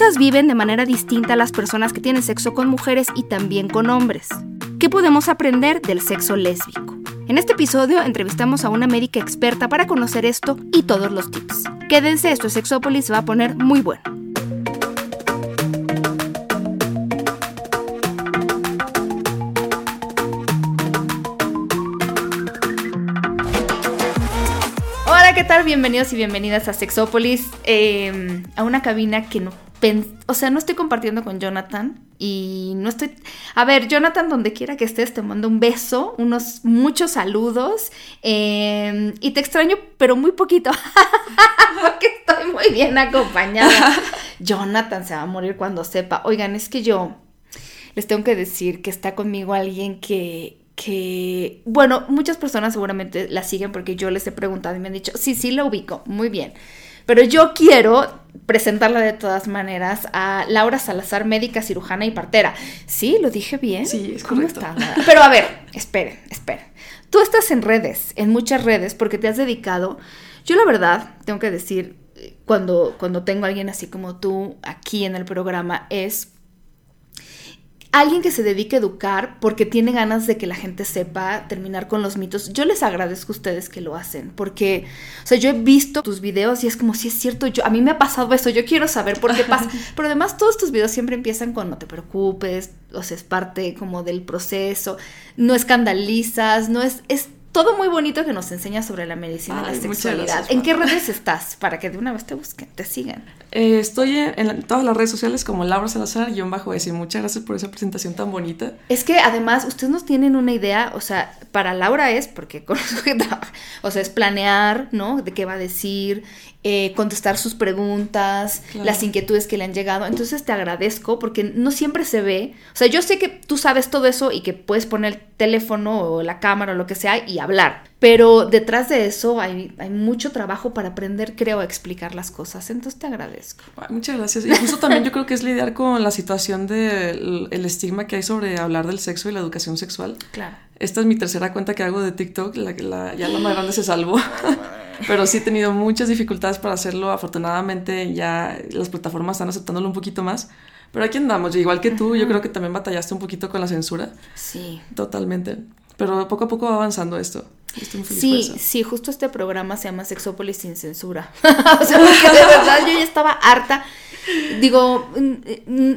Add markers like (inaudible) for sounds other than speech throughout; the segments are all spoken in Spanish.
Cosas viven de manera distinta las personas que tienen sexo con mujeres y también con hombres? ¿Qué podemos aprender del sexo lésbico? En este episodio entrevistamos a una médica experta para conocer esto y todos los tips. Quédense, esto es Sexópolis, se va a poner muy bueno. Hola, ¿qué tal? Bienvenidos y bienvenidas a Sexópolis, eh, a una cabina que no... O sea, no estoy compartiendo con Jonathan y no estoy... A ver, Jonathan, donde quiera que estés, te mando un beso, unos muchos saludos eh, y te extraño, pero muy poquito, (laughs) porque estoy muy bien acompañada. (laughs) Jonathan se va a morir cuando sepa. Oigan, es que yo les tengo que decir que está conmigo alguien que, que, bueno, muchas personas seguramente la siguen porque yo les he preguntado y me han dicho, sí, sí, la ubico, muy bien. Pero yo quiero presentarla de todas maneras a Laura Salazar, médica, cirujana y partera. ¿Sí? ¿Lo dije bien? Sí, es ¿Cómo correcto. está? Pero a ver, esperen, esperen. Tú estás en redes, en muchas redes, porque te has dedicado. Yo la verdad, tengo que decir, eh, cuando, cuando tengo a alguien así como tú aquí en el programa, es alguien que se dedique a educar porque tiene ganas de que la gente sepa terminar con los mitos. Yo les agradezco a ustedes que lo hacen porque, o sea, yo he visto tus videos y es como si es cierto, yo a mí me ha pasado eso, yo quiero saber por qué pasa. Pero además todos tus videos siempre empiezan con no te preocupes, o sea, es parte como del proceso, no escandalizas, no es es todo muy bonito que nos enseña sobre la medicina y la sexualidad. gracias, ¿En qué redes estás? Para que de una vez te busquen, te sigan. Eh, estoy en, todas las redes sociales como Laura Salazar, guion bajo S. Muchas gracias por esa presentación tan bonita. Es que además ustedes no tienen una idea, o sea, para Laura es, porque (laughs) conozco que trabaja, o sea, es planear, ¿no? De qué va a decir, eh, contestar sus preguntas, Claro. las inquietudes que le han llegado. Entonces te agradezco porque no siempre se ve, o sea, yo sé que tú sabes todo eso y que puedes poner el teléfono o la cámara o lo que sea y hablar, pero detrás de eso hay, hay mucho trabajo para aprender, creo, a explicar las cosas. Entonces te agradezco. Ay, Muchas gracias. Y justo también yo creo que es lidiar con la situación del el estigma que hay sobre hablar del sexo y la educación sexual. Claro. Esta es mi tercera cuenta que hago de TikTok, la, la- ya la más grande se salvó. Pero sí he tenido muchas dificultades para hacerlo. Afortunadamente ya las plataformas están aceptándolo un poquito más. Pero aquí andamos, y igual que tú, yo creo que también batallaste un poquito con la censura. Sí. Totalmente. Pero poco a poco va avanzando esto. Estoy muy feliz Sí, sí, justo este programa se llama Sexópolis sin censura. (laughs) o sea, porque de verdad yo ya estaba harta. Digo,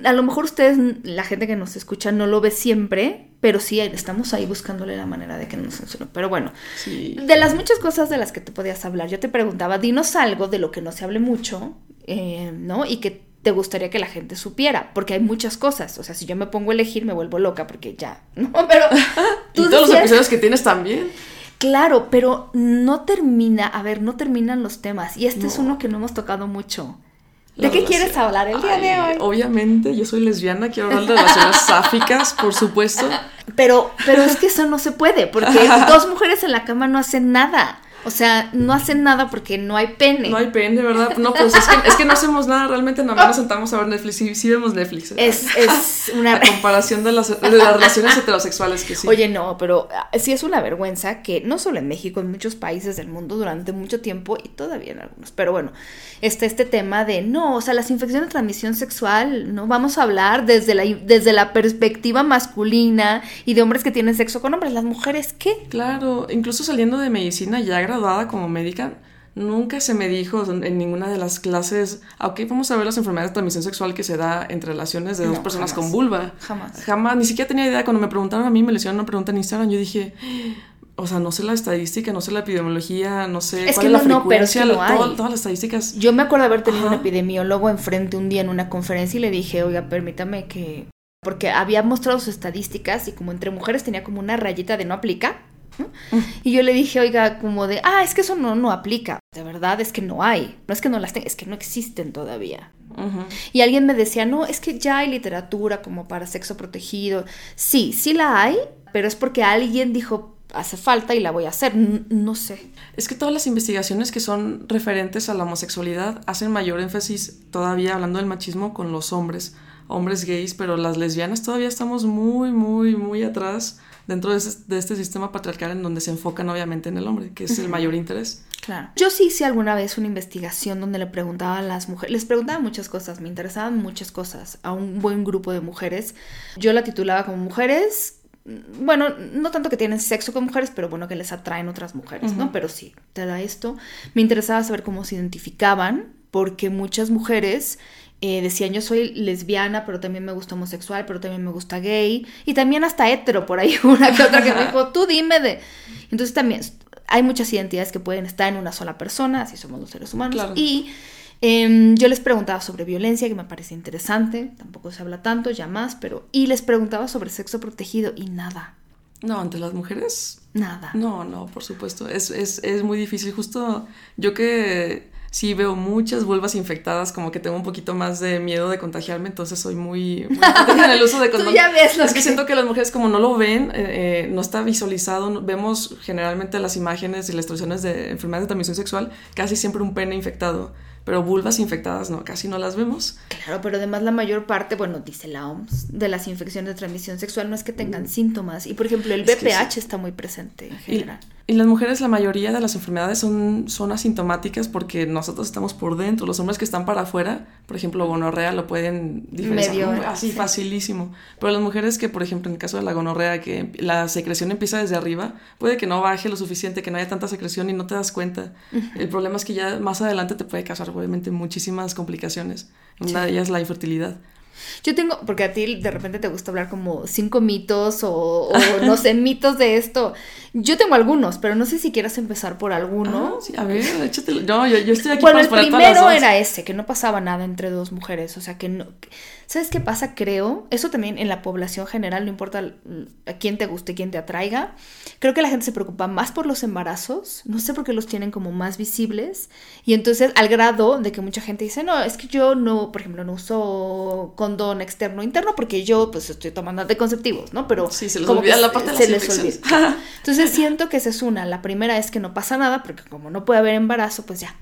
a lo mejor ustedes, la gente que nos escucha, no lo ve siempre, pero sí estamos ahí buscándole la manera de que no nos censuren. Pero bueno, Sí. de las muchas cosas de las que te podías hablar, yo te preguntaba, dinos algo de lo que no se hable mucho, eh, ¿no? Y que te gustaría que la gente supiera, porque hay muchas cosas. O sea, si yo me pongo a elegir, me vuelvo loca, porque ya, (laughs) ¿no? Pero (laughs) Y todos los episodios que tienes también. Claro, pero no termina, a ver, no terminan los temas. Y este es No. uno que no hemos tocado mucho. ¿De qué relación. quieres hablar el día de hoy? Obviamente, yo soy lesbiana, quiero hablar de relaciones (laughs) sáficas, por supuesto. Pero, pero es que eso no se puede, porque (laughs) dos mujeres en la cama no hacen nada. O sea, no hacen nada porque no hay pene. No hay pene, ¿verdad? No, pues es que, es que no hacemos nada, realmente nada más nos sentamos a ver Netflix. Sí, sí vemos Netflix. ¿eh? Es, es (laughs) una... A comparación de las, de las relaciones heterosexuales que sí. Oye, no, pero ah, sí es una vergüenza que no solo en México, en muchos países del mundo durante mucho tiempo y todavía en algunos, pero bueno, está este tema de no, o sea, las infecciones de transmisión sexual, no vamos a hablar desde la, desde la perspectiva masculina y de hombres que tienen sexo con hombres, las mujeres, ¿qué? Claro, incluso saliendo de medicina, ya graduada como médica, nunca se me dijo en ninguna de las clases, "Ah, ok, vamos a ver las enfermedades de transmisión sexual que se da entre relaciones de dos No, personas jamás. con vulva. Jamás. Jamás, ni siquiera tenía idea. Cuando me preguntaron a mí, me le hicieron una pregunta en Instagram, yo dije, o sea, no sé la estadística, no sé la epidemiología, no sé Es cuál que es la no, no, pero es frecuencia, que no hay. todo- todas las estadísticas. Yo me acuerdo haber tenido Ajá. un epidemiólogo enfrente un día en una conferencia y le dije, oiga, permítame que... Porque había mostrado sus estadísticas y como entre mujeres tenía como una rayita de no aplica. Y yo le dije, oiga, como de, ah, es que eso no, no aplica. De verdad, es que no hay. No es que no las tengan, es que no existen todavía. Y alguien me decía, no, es que ya hay literatura como para sexo protegido. Sí, sí la hay, pero es porque alguien dijo, hace falta y la voy a hacer. no sé. Es que todas las investigaciones que son referentes a la homosexualidad hacen mayor énfasis todavía hablando del machismo con los hombres, hombres gays, pero las lesbianas todavía estamos muy, muy, muy atrás dentro de, este sistema patriarcal en donde se enfocan obviamente en el hombre, que es el mayor interés. Claro. Yo sí hice alguna vez una investigación donde le preguntaba a las mujeres, les preguntaba muchas cosas, me interesaban muchas cosas a un buen grupo de mujeres. Yo la titulaba como mujeres bueno, no tanto que tienen sexo con mujeres, pero bueno, que les atraen otras mujeres, ¿no? Pero sí, te da esto. Me interesaba saber cómo se identificaban, porque muchas mujeres eh, decían yo soy lesbiana, pero también me gusta homosexual, pero también me gusta gay, y también hasta hetero, por ahí (laughs) una que otra que me dijo, tú dime de... Entonces también hay muchas identidades que pueden estar en una sola persona, así somos los seres humanos, y em, yo les preguntaba sobre violencia, que me parece interesante, tampoco se habla tanto, ya más, pero... Y les preguntaba sobre sexo protegido y nada. No, ante las mujeres. Nada. No, no, por supuesto. Es, es, es muy difícil. Justo yo que sí veo muchas vulvas infectadas, como que tengo un poquito más de miedo de contagiarme, entonces soy muy, (laughs) en el uso de condón. ya ves es que, siento que las mujeres como no lo ven, eh, eh, no está visualizado, vemos generalmente las imágenes y las instrucciones de enfermedades de transmisión sexual, casi siempre un pene infectado pero vulvas infectadas no, casi no las vemos. Claro, pero además la mayor parte, bueno, dice la OMS, de las infecciones de transmisión sexual no es que tengan síntomas. Y por ejemplo, el BPH está muy presente en general. Y las mujeres, la mayoría de las enfermedades son, son asintomáticas porque nosotros estamos por dentro. Los hombres que están para afuera, por ejemplo, gonorrea, lo pueden diferenciar así facilísimo. Pero las mujeres que, por ejemplo, en el caso de la gonorrea, que la secreción empieza desde arriba, puede que no baje lo suficiente, que no haya tanta secreción y no te das cuenta. El problema es que ya más adelante te puede causar, obviamente, muchísimas complicaciones. Una de ellas la infertilidad. Yo tengo, porque a ti de repente te gusta hablar como cinco mitos o, no sé, (laughs) mitos de esto. Yo tengo algunos, pero no sé si quieras empezar por alguno. Ah, sí, a ver, échate. No, yo, yo estoy aquí bueno, para el primero era ese, que no pasaba nada entre dos mujeres. O sea, que no. ¿Sabes qué pasa? Creo, eso también en la población general, no importa a quién te guste, quién te atraiga. Creo que la gente se preocupa más por los embarazos. No sé por qué los tienen como más visibles. Y entonces, al grado de que mucha gente dice, no, es que yo no, por ejemplo, no uso condón externo o interno porque yo, pues, estoy tomando anticonceptivos, ¿no? Pero. Sí, se les olvida la parte de se les olvida. Entonces, (laughs) siento que esa es una. La primera es que no pasa nada porque, como no puede haber embarazo, pues ya.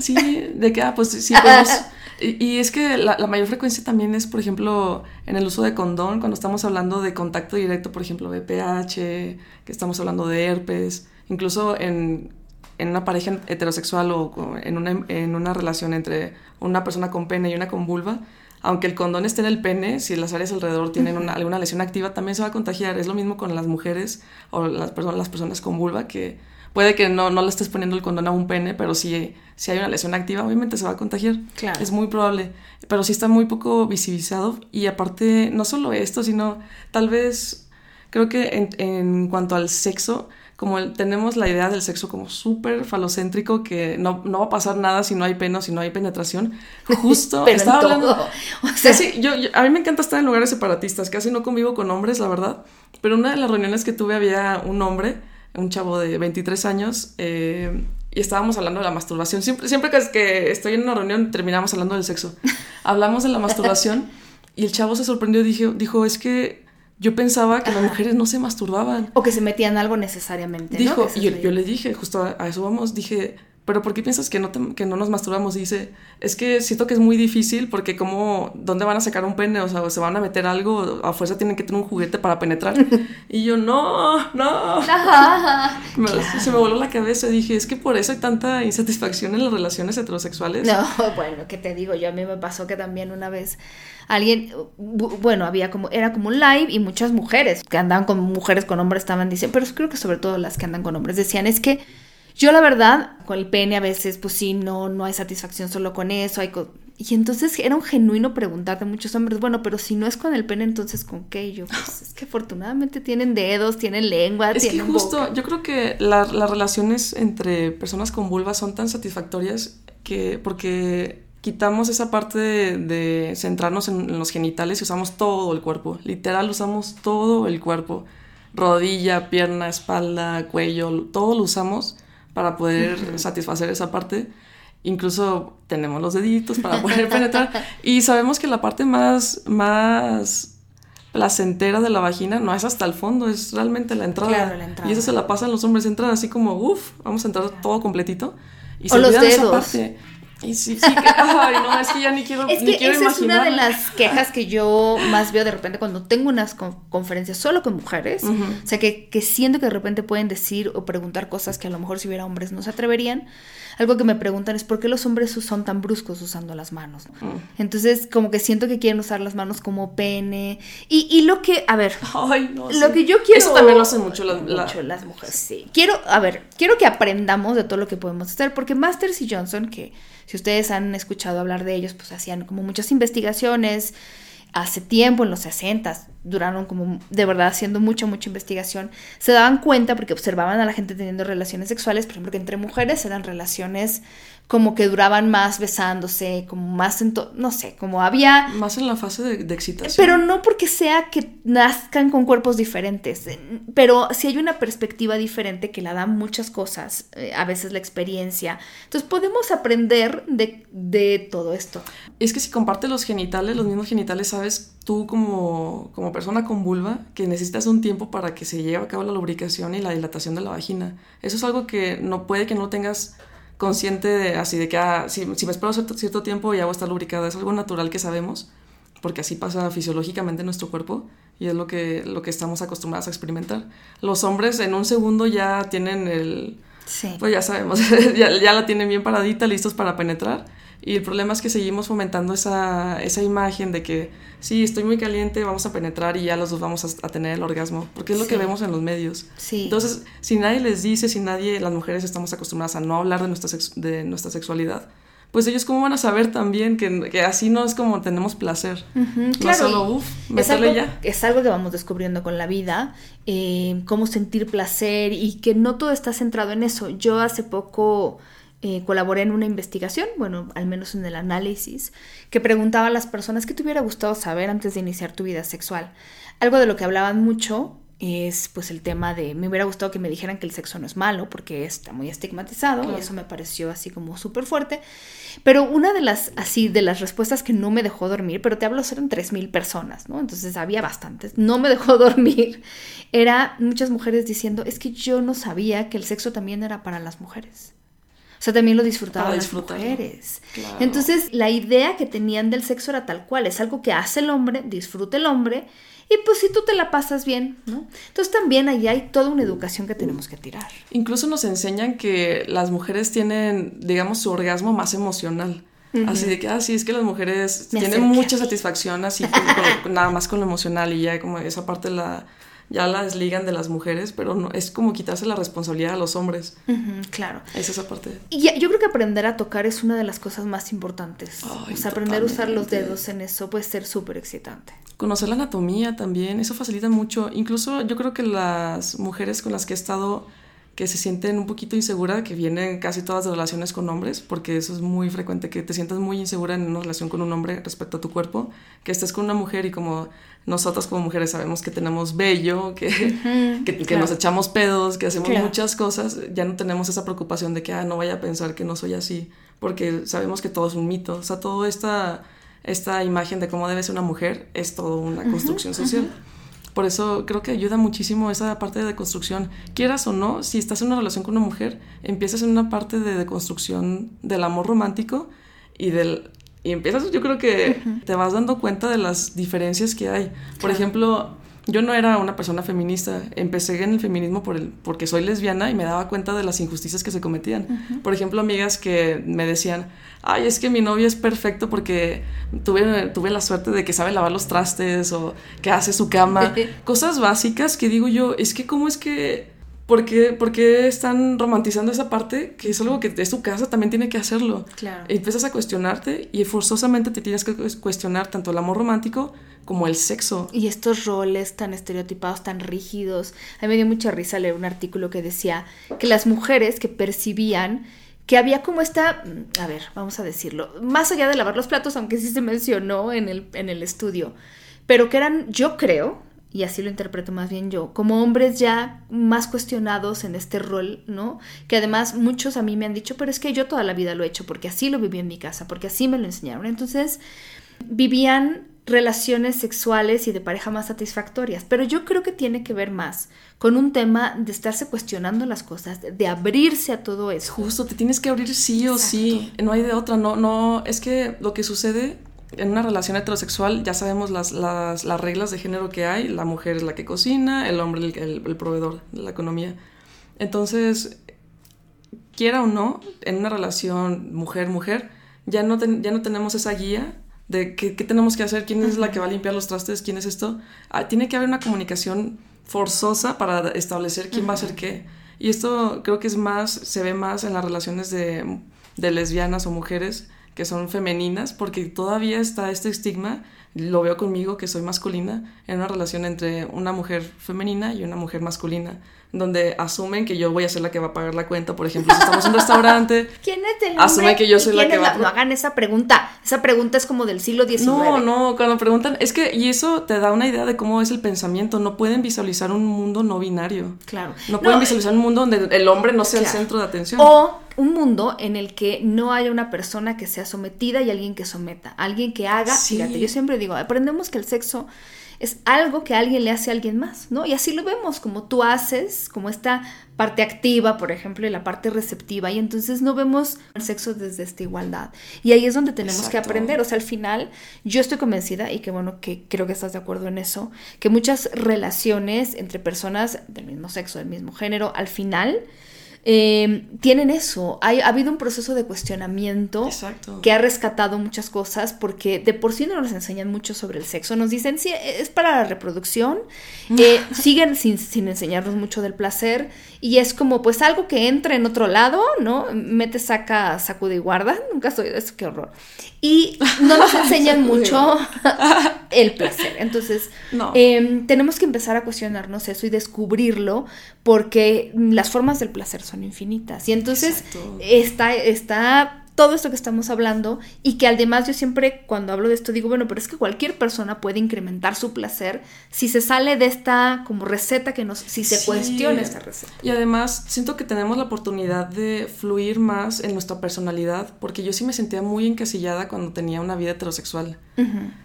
Sí, de que, ah, pues sí, podemos (laughs) y, es que la, mayor frecuencia también es, por ejemplo, en el uso de condón, cuando estamos hablando de contacto directo, por ejemplo, de pH, que estamos hablando de herpes, incluso en, una pareja heterosexual o en una, en una relación entre una persona con pene y una con vulva, aunque el condón esté en el pene, si las áreas alrededor tienen alguna lesión activa, también se va a contagiar. Es lo mismo con las mujeres o las, personas, las personas con vulva que puede que no, no le estés poniendo el condón a un pene, pero si, si hay una lesión activa, obviamente se va a contagiar. Claro. Es muy probable. Pero sí está muy poco visibilizado. Y aparte, no solo esto, sino tal vez, creo que en, en cuanto al sexo, como tenemos la idea del sexo como súper falocéntrico, que no, no, va a pasar nada si no hay pena o si no hay penetración. Justo (laughs) estaba hablando. (laughs) O sea, yo, a mí me encanta estar en lugares separatistas, casi no convivo con hombres, la verdad. Pero una de las reuniones que tuve había un hombre un chavo de 23 años, eh, y estábamos hablando de la masturbación. Siempre, siempre que, estoy en una reunión terminamos hablando del sexo. (laughs) Hablamos de la masturbación y el chavo se sorprendió y dijo, dijo, es que yo pensaba que las mujeres no se masturbaban. O que se metían algo necesariamente. Dijo, y yo, le dije, justo a, eso vamos, dije, pero ¿por qué piensas que no, que no nos masturbamos? Y dice, es que siento que es muy difícil porque como, ¿dónde van a sacar un pene? O sea, se van a meter algo, a fuerza tienen que tener un juguete para penetrar. (laughs) y yo, no, no. (laughs) Se me voló la cabeza y dije, es que por eso hay tanta insatisfacción en las relaciones heterosexuales. No, (laughs) bueno, ¿qué te digo? Yo a mí me pasó que también una vez alguien, bueno, había como, era como un live y muchas mujeres que andaban con mujeres con hombres estaban diciendo, pero creo que sobre todo las que andan con hombres decían, es que yo la verdad, con el pene a veces, pues sí, no, no hay satisfacción solo con eso. Hay y entonces era un genuino preguntar de muchos hombres, bueno, pero si no es con el pene, entonces ¿con qué? Y yo, pues es que afortunadamente tienen dedos, tienen lengua, es tienen que justo, yo creo que las relaciones entre personas con vulva son tan satisfactorias que, porque quitamos esa parte de, centrarnos en, en, los genitales y usamos todo el cuerpo, literal usamos todo el cuerpo rodilla, pierna, espalda, cuello, todo lo usamos para poder (laughs) satisfacer esa parte. Incluso tenemos los deditos para poder (laughs) penetrar. Y sabemos que la parte más, más placentera de la vagina no es hasta el fondo, es realmente la entrada. Claro, la entrada. Y eso se la pasan los hombres, entran así como, uff, vamos a entrar todo completito. Y O se los olvidan esa dedos. parte. Y sí, sí, que, ay, no, es que ya ni quiero, (laughs) Es ni quiero esa es una de imaginar. las quejas que yo más veo de repente cuando tengo unas con- conferencias solo con mujeres. O sea, que, que siento que de repente pueden decir o preguntar cosas que a lo mejor si hubiera hombres no se atreverían. Algo que me preguntan es por qué los hombres son tan bruscos usando las manos. Mm. Entonces, como que siento que quieren usar las manos como pene. Y, y lo que, a ver, Ay, no, lo sí. que yo quiero. Eso también lo hacen mucho la- Mucho las mujeres, sí. Quiero, a ver, quiero que aprendamos de todo lo que podemos hacer, porque Masters y Johnson, que si ustedes han escuchado hablar de ellos, pues hacían como muchas investigaciones. Hace tiempo, en los 60, duraron como de verdad haciendo mucha, mucha investigación, se daban cuenta porque observaban a la gente teniendo relaciones sexuales, por ejemplo, que entre mujeres eran relaciones como que duraban más besándose, como más, en to- no sé, como había Más en la fase de, de excitación. pero no porque sea que nazcan con cuerpos diferentes, pero sí hay una perspectiva diferente que la dan muchas cosas, eh, a veces la experiencia. Entonces podemos aprender de, de todo esto. Es que si comparte los genitales, los mismos genitales, sabes tú como, como persona con vulva que necesitas un tiempo para que se lleve a cabo la lubricación y la dilatación de la vagina. Eso es algo que no puede que no tengas consciente de así de que ah, si, si me espero cierto, cierto tiempo ya voy a estar lubricada. Es algo natural que sabemos porque así pasa fisiológicamente en nuestro cuerpo y es lo que, lo que estamos acostumbrados a experimentar. Los hombres en un segundo ya tienen el, Sí. pues ya sabemos, (laughs) ya, ya la tienen bien paradita, listos para penetrar. Y el problema es que seguimos fomentando esa, esa imagen de que sí, estoy muy caliente, vamos a penetrar y ya los dos vamos a, a tener el orgasmo, porque es lo Sí. que vemos en los medios. Sí. Entonces, si nadie les dice, si nadie, las mujeres estamos acostumbradas a no hablar de nuestra, de nuestra sexualidad, pues ellos cómo van a saber también que, que así no es como tenemos placer. Ujú, No claro, solo, y uff, es algo, ya. es algo que vamos descubriendo con la vida, eh, cómo sentir placer y que no todo está centrado en eso. Yo hace poco eh, colaboré en una investigación, bueno, al menos en el análisis, que preguntaba a las personas qué te hubiera gustado saber antes de iniciar tu vida sexual. Algo de lo que hablaban mucho es pues el tema de me hubiera gustado que me dijeran que el sexo no es malo porque está muy estigmatizado Claro. y eso me pareció así como súper fuerte pero una de las así de las respuestas que no me dejó dormir pero te hablo eran 3000 personas no entonces había bastantes. No me dejó (laughs) dormir. Era muchas mujeres diciendo es que yo no sabía que el sexo también era para las mujeres o sea, también lo disfrutaban las mujeres. Claro. Entonces, la idea que tenían del sexo era tal cual, es algo que hace el hombre, disfruta el hombre, y pues si tú te la pasas bien, ¿no? Entonces también ahí hay toda una educación que tenemos que tirar. Incluso nos enseñan que las mujeres tienen, digamos, su orgasmo más emocional. Así de que, ah, sí, es que las mujeres Me tienen mucha satisfacción así con- nada más con lo emocional y ya como esa parte la ya la desligan de las mujeres, pero no es como quitarse la responsabilidad a los hombres. Claro. Es esa parte. Y yo creo que aprender a tocar es una de las cosas más importantes. Ay, o sea, aprender a usar los dedos en eso puede ser súper excitante. Conocer la anatomía también, eso facilita mucho. Incluso yo creo que las mujeres con las que he estado que se sienten un poquito inseguras, que vienen casi todas de relaciones con hombres, porque eso es muy frecuente, que te sientas muy insegura en una relación con un hombre respecto a tu cuerpo, que estés con una mujer y como nosotras como mujeres sabemos que tenemos vello, que, (laughs) que, que claro. nos echamos pedos, que hacemos Claro. muchas cosas, ya no tenemos esa preocupación de que ah, no vaya a pensar que no soy así, porque sabemos que todo es un mito, o sea, toda esta, esta imagen de cómo debe ser una mujer es todo una construcción social. Por eso creo que ayuda muchísimo esa parte de deconstrucción. Quieras o no, si estás en una relación con una mujer, empiezas en una parte de deconstrucción del amor romántico y del... Y empiezas, yo creo que te vas dando cuenta de las diferencias que hay. Por Claro. ejemplo, yo no era una persona feminista. Empecé en el feminismo por el, porque soy lesbiana y me daba cuenta de las injusticias que se cometían. Por ejemplo, amigas que me decían, ay, es que mi novio es perfecto porque tuve, tuve la suerte de que sabe lavar los trastes o que hace su cama. (laughs) Cosas básicas que digo yo, es que cómo es que... ¿Por qué, por qué están romantizando esa parte? Que es algo que es tu casa, también tiene que hacerlo. Claro. Empiezas a cuestionarte y forzosamente te tienes que cuestionar tanto el amor romántico como el sexo. Y estos roles tan estereotipados, tan rígidos. A mí me dio mucha risa leer un artículo que decía que las mujeres que percibían que había como esta, mm, a ver, vamos a decirlo, más allá de lavar los platos, aunque sí se mencionó en el, en el estudio, pero que eran, yo creo, y así lo interpreto más bien yo, como hombres ya más cuestionados en este rol, ¿no? Que además muchos a mí me han dicho, pero es que yo toda la vida lo he hecho porque así lo viví en mi casa, porque así me lo enseñaron. Entonces, vivían relaciones sexuales y de pareja más satisfactorias, pero yo creo que tiene que ver más con un tema de estarse cuestionando las cosas, de abrirse a todo eso. Justo, te tienes que abrir sí o sí, no hay de otra, no, no, es que lo que sucede en una relación heterosexual ya sabemos las, las, las, reglas de género que hay. La mujer es la que cocina, el hombre el, el, proveedor de la economía. Entonces, quiera o no, en una relación mujer-mujer, ya, no ya no tenemos esa guía de qué, qué, tenemos que hacer, quién es la que va a limpiar los trastes, quién es esto. Ah, tiene que haber una comunicación forzosa para establecer quién va a hacer qué. Y esto creo que es más, se ve más en las relaciones de, de lesbianas o mujeres que son femeninas, porque todavía está este estigma, lo veo conmigo que soy masculina, en una relación entre una mujer femenina y una mujer masculina, donde asumen que yo voy a ser la que va a pagar la cuenta, por ejemplo, si estamos en un restaurante, (laughs) ¿quién es el asumen que yo soy la que va a... No hagan esa pregunta, esa pregunta es como del siglo XIX. No, no, cuando preguntan, es que, y eso te da una idea de cómo es el pensamiento, no pueden visualizar un mundo no binario. Claro. No pueden visualizar un mundo donde el hombre no sea el centro de atención. O un mundo en el que no haya una persona que sea sometida y alguien que someta, alguien que haga, fíjate, yo siempre digo, aprendemos que el sexo es algo que alguien le hace a alguien más, ¿no? Y así lo vemos, como tú haces, como esta parte activa, por ejemplo, y la parte receptiva, y entonces no vemos el sexo desde esta igualdad. Y ahí es donde tenemos que aprender, o sea, al final yo estoy convencida, y que bueno, que creo que estás de acuerdo en eso, que muchas relaciones entre personas del mismo sexo, del mismo género, al final eh, tienen eso. ha habido un proceso de cuestionamiento que ha rescatado muchas cosas porque de por sí no nos enseñan mucho sobre el sexo. Nos dicen, sí, es para la reproducción. Eh, siguen sin, sin, enseñarnos mucho del placer y es como pues algo que entra en otro lado, ¿no? Mete, saca, sacude y guarda. Nunca soy de eso, qué horror. Y no nos (laughs) enseñan mucho el placer. Entonces, em, tenemos que empezar a cuestionarnos eso y descubrirlo porque las formas del placer son infinitas. Y entonces está, está todo esto que estamos hablando y que además yo siempre cuando hablo de esto digo, bueno, pero es que cualquier persona puede incrementar su placer si se sale de esta como receta que nos, si se cuestiona esta receta. Y además siento que tenemos la oportunidad de fluir más en nuestra personalidad, porque yo sí me sentía muy encasillada cuando tenía una vida heterosexual.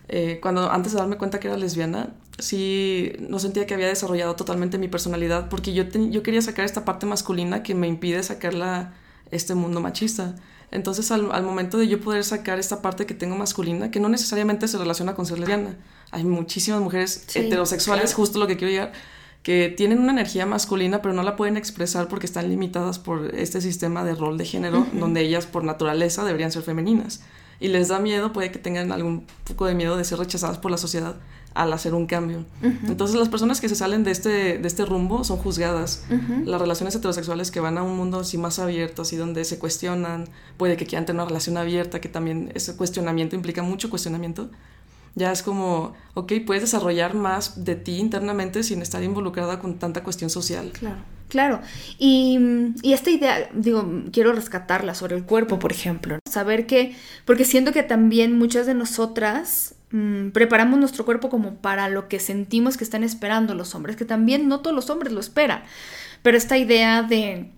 Eh, cuando antes de darme cuenta que era lesbiana, sí no sentía que había desarrollado totalmente mi personalidad, porque yo, yo quería sacar esta parte masculina que me impide sacarla este mundo machista. Entonces, al, momento de yo poder sacar esta parte que tengo masculina, que no necesariamente se relaciona con ser lesbiana, hay muchísimas mujeres heterosexuales, justo lo que quiero llegar, que tienen una energía masculina, pero no la pueden expresar porque están limitadas por este sistema de rol de género, donde ellas por naturaleza deberían ser femeninas. Y les da miedo, puede que tengan algún poco de miedo de ser rechazadas por la sociedad al hacer un cambio. Entonces las personas que se salen de este, de este rumbo son juzgadas. Las relaciones heterosexuales que van a un mundo así más abierto, así donde se cuestionan, puede que quieran tener una relación abierta, que también ese cuestionamiento implica mucho cuestionamiento. Ya es como, ok, puedes desarrollar más de ti internamente sin estar involucrada con tanta cuestión social. Claro. Claro, y, y, esta idea, digo, quiero rescatarla sobre el cuerpo, por ejemplo. Saber que, porque siento que también muchas de nosotras Mm, preparamos nuestro cuerpo como para lo que sentimos que están esperando los hombres, que también no todos los hombres lo esperan, pero esta idea de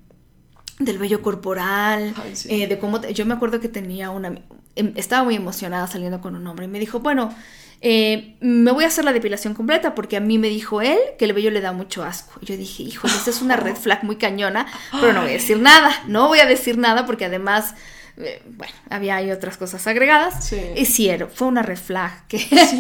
del vello corporal, eh, de cómo yo me acuerdo que tenía una em, estaba muy emocionada saliendo con un hombre y me dijo, bueno, eh, me voy a hacer la depilación completa porque a mí me dijo él que el vello le da mucho asco. Y yo dije, híjole, esta es una red flag muy cañona, pero no voy a decir nada, no voy a decir nada porque además eh, bueno, había ahí otras cosas agregadas. Sí. Y sí, fue una reflag que sí, (laughs)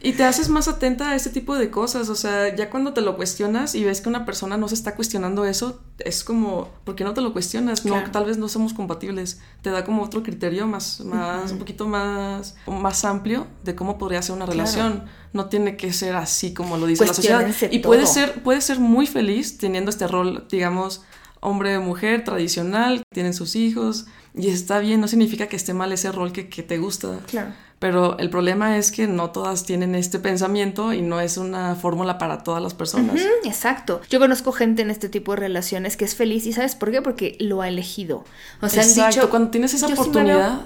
Y te haces más atenta a este tipo de cosas, o sea, ya cuando te lo cuestionas y ves que una persona no se está cuestionando eso, es como, ¿por qué no te lo cuestionas? No, tal vez no somos compatibles. Te da como otro criterio más, más, un poquito más, más amplio de cómo podría ser una relación. No tiene que ser así como lo dice la sociedad. Y puede ser, puede ser muy feliz teniendo este rol, digamos, hombre o mujer tradicional, tienen sus hijos y está bien, no significa que esté mal ese rol que, te gusta. Claro. Pero el problema es que no todas tienen este pensamiento y no es una fórmula para todas las personas. exacto. Yo conozco gente en este tipo de relaciones que es feliz y ¿sabes por qué? Porque lo ha elegido. O sea, exacto. Cuando tienes esa oportunidad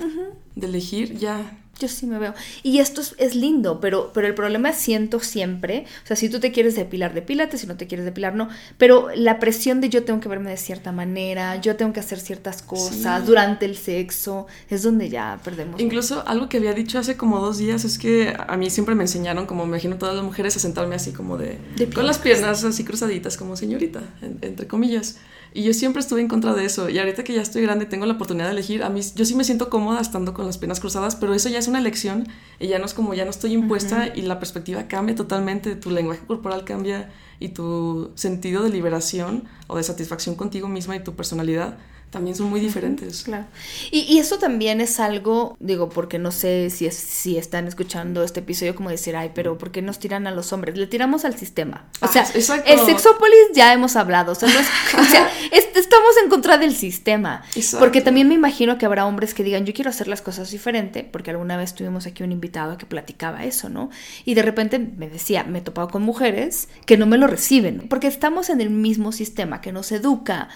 de elegir, ya yo sí me veo. Y esto es, es, lindo, pero, pero el problema siento siempre, o sea, si tú te quieres depilar, depílate, si no te quieres depilar, no. Pero la presión de yo tengo que verme de cierta manera, yo tengo que hacer ciertas cosas durante el sexo, es donde ya perdemos. Incluso algo que había dicho hace como dos días es que a mí siempre me enseñaron, como me imagino todas las mujeres, a sentarme así como de... con las piernas así cruzaditas, como señorita, entre comillas. Y yo siempre estuve en contra de eso. Y ahorita que ya estoy grande y tengo la oportunidad de elegir, a mí yo sí me siento cómoda estando con las piernas cruzadas, pero eso ya es una elección y ya no es como ya no estoy impuesta y la perspectiva cambia totalmente, tu lenguaje corporal cambia y tu sentido de liberación o de satisfacción contigo misma y tu personalidad también son muy diferentes. Claro. Y, eso también es algo, digo, porque no sé si, es, si están escuchando este episodio como decir, ay, pero ¿por qué nos tiran a los hombres? Le tiramos al sistema. O sea, el sexópolis ya hemos hablado. O sea, (laughs) estamos en contra del sistema. Porque también me imagino que habrá hombres que digan, yo quiero hacer las cosas diferente, porque alguna vez tuvimos aquí un invitado que platicaba eso, ¿no? Y de repente me decía, me he topado con mujeres que no me lo reciben, porque estamos en el mismo sistema que nos educa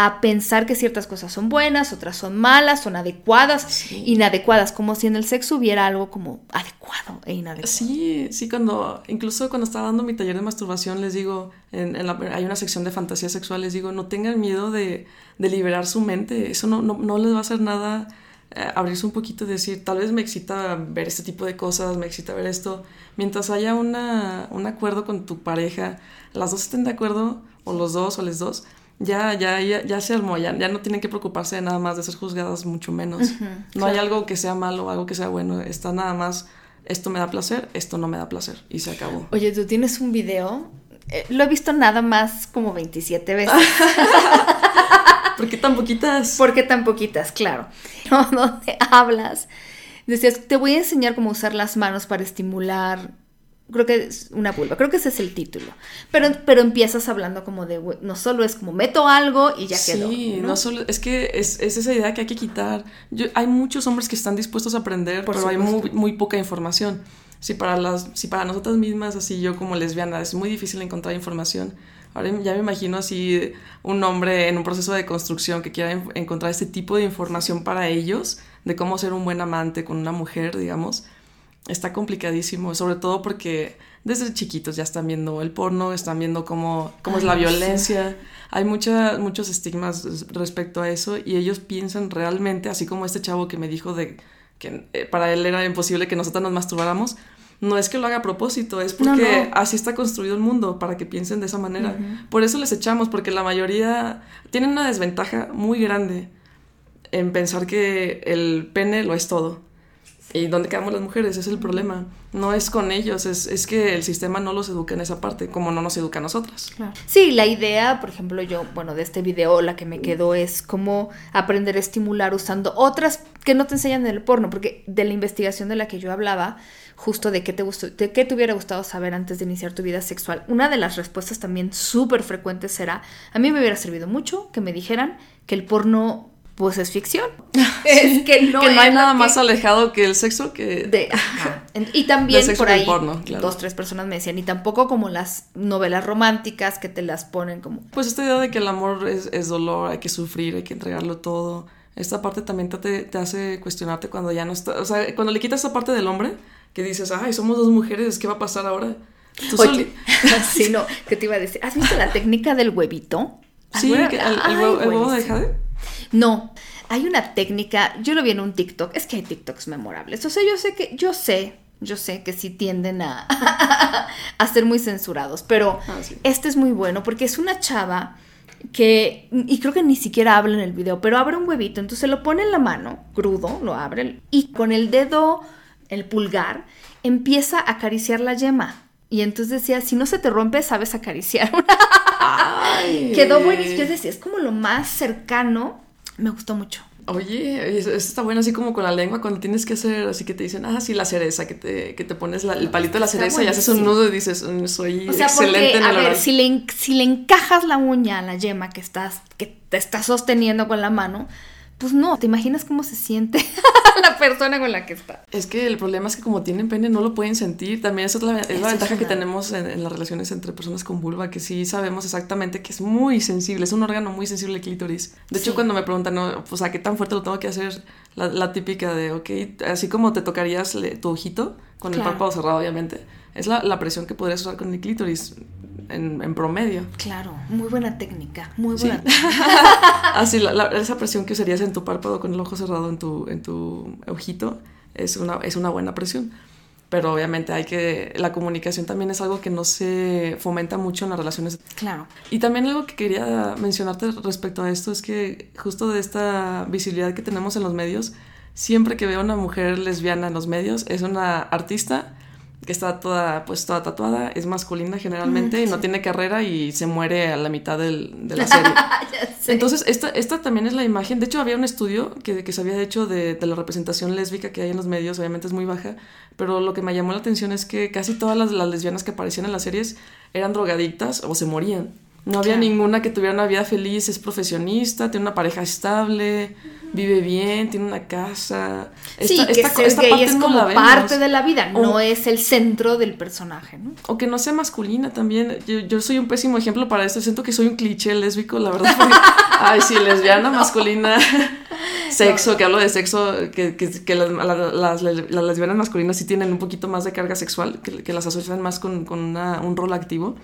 a pensar que ciertas cosas son buenas, otras son malas, son adecuadas, inadecuadas, como si en el sexo hubiera algo como adecuado e inadecuado. Sí, sí, cuando, incluso cuando estaba dando mi taller de masturbación, les digo, en, hay una sección de fantasía sexual, les digo, no tengan miedo de, liberar su mente, eso no, no, les va a hacer nada. Eh, abrirse un poquito y decir, tal vez me excita ver este tipo de cosas, me excita ver esto. Mientras haya una, un acuerdo con tu pareja, las dos estén de acuerdo, o los dos o les dos, ya, ya, ya, ya se armó, ya, ya no tienen que preocuparse de nada más de ser juzgadas, mucho menos. no hay algo que sea malo, algo que sea bueno, está nada más, esto me da placer, esto no me da placer, y se acabó. Oye, tú tienes un video, eh, lo he visto nada más como 27 veces. (laughs) ¿Por qué tan poquitas? ¿Por qué tan poquitas? Claro. (laughs) Donde hablas, decías, te voy a enseñar cómo usar las manos para estimular creo que es una vulva, creo que ese es el título. Pero, pero empiezas hablando como de, no solo es como meto algo y ya quedó. Sí, ¿no? solo, es que es, esa idea que hay que quitar. Yo, hay muchos hombres que están dispuestos a aprender, pero hay muy, muy, poca información. Si para, las, si para nosotras mismas, así yo como lesbiana, es muy difícil encontrar información. Ahora ya me imagino así un hombre en un proceso de construcción que quiera encontrar este tipo de información para ellos, de cómo ser un buen amante con una mujer, digamos está complicadísimo, sobre todo porque desde chiquitos ya están viendo el porno, están viendo cómo, cómo es la violencia. Hay mucha, muchos estigmas respecto a eso y ellos piensan realmente, así como este chavo que me dijo de que eh, para él era imposible que nosotros nos masturbáramos, no es que lo haga a propósito, es porque así está construido el mundo para que piensen de esa manera. Por eso les echamos, porque la mayoría tienen una desventaja muy grande en pensar que el pene lo es todo. ¿Y dónde quedamos las mujeres? Ese es el problema. No es con ellos, es, es, que el sistema no los educa en esa parte, como no nos educa a nosotras. Sí, la idea, por ejemplo, yo, bueno, de este video, la que me quedó es cómo aprender a estimular usando otras que no te enseñan en el porno, porque de la investigación de la que yo hablaba, justo de qué te, gustó, de qué te hubiera gustado saber antes de iniciar tu vida sexual, una de las respuestas también súper frecuentes era, a mí me hubiera servido mucho que me dijeran que el porno pues es ficción. (laughs) es que no, hay nada más alejado que el sexo que... De, (laughs) Y también por ahí dos, tres personas me decían, y tampoco como las novelas románticas que te las ponen como... Pues esta idea de que el amor es, dolor, hay que sufrir, hay que entregarlo todo. Esta parte también te, te hace cuestionarte cuando ya no está... O sea, cuando le quitas esa parte del hombre, que dices, ay, somos dos mujeres, ¿qué va a pasar ahora? Oye, (laughs) sí, no, ¿qué te iba a decir? ¿Has visto la técnica del huevito? Sí, el, huevo, de jade. No, hay una técnica, yo lo vi en un TikTok, es que hay TikToks memorables. O sea, yo sé que, yo sé, yo sé que sí tienden a, (laughs) a ser muy censurados, pero ah, este es muy bueno porque es una chava que, y creo que ni siquiera habla en el video, pero abre un huevito, entonces lo pone en la mano, crudo, lo abre, y con el dedo, el pulgar, empieza a acariciar la yema. Y entonces decía, si no se te rompe, sabes acariciar. (laughs) Quedó buenísimo. Yo decía, es como lo más cercano me gustó mucho. Oye, eso, está bueno así como con la lengua cuando tienes que hacer, así que te dicen, ah, sí, la cereza, que te, que te pones el palito de la cereza y haces un nudo y dices, mm, soy excelente en el A ver, si le, si le encajas la uña a la yema que estás, que te estás sosteniendo con la mano, pues no, ¿te imaginas cómo se siente (laughs) la persona con la que está? Es que el problema es que como tienen pene no lo pueden sentir. También es la, es la ventaja que tenemos en, en, las relaciones entre personas con vulva, que sí sabemos exactamente que es muy sensible, es un órgano muy sensible el clítoris. De hecho, cuando me preguntan, no, pues a qué tan fuerte lo tengo que hacer, la, la típica de, ok, así como te tocarías tu ojito, con el párpado cerrado obviamente, es la, la presión que podrías usar con el clítoris en, promedio. Claro, muy buena técnica, muy buena (laughs) Así, esa presión que usarías en tu párpado con el ojo cerrado en tu, en tu ojito es una, es una buena presión. Pero obviamente hay que. La comunicación también es algo que no se fomenta mucho en las relaciones. Claro. Y también algo que quería mencionarte respecto a esto es que, justo de esta visibilidad que tenemos en los medios, siempre que veo a una mujer lesbiana en los medios, es una artista que está toda, pues, toda tatuada, es masculina generalmente y no tiene carrera y se muere a la mitad del, de la (laughs) serie. Entonces, esta, esta también es la imagen. De hecho, había un estudio que, que se había hecho de, de, la representación lésbica que hay en los medios, obviamente es muy baja, pero lo que me llamó la atención es que casi todas las, las lesbianas que aparecían en las series eran drogadictas o se morían. No había ninguna que tuviera una vida feliz, es profesionista, tiene una pareja estable, vive bien, tiene una casa. Sí, que ser gay es como parte de la vida, no es el centro del personaje, ¿no? O que no sea masculina también. Yo, soy un pésimo ejemplo para esto, siento que soy un cliché lésbico, la verdad. (laughs) ay, sí, lesbiana, masculina, (laughs) sexo, que hablo de sexo, que, que, las, lesbianas masculinas sí tienen un poquito más de carga sexual, que, las asocian más con, con un rol activo.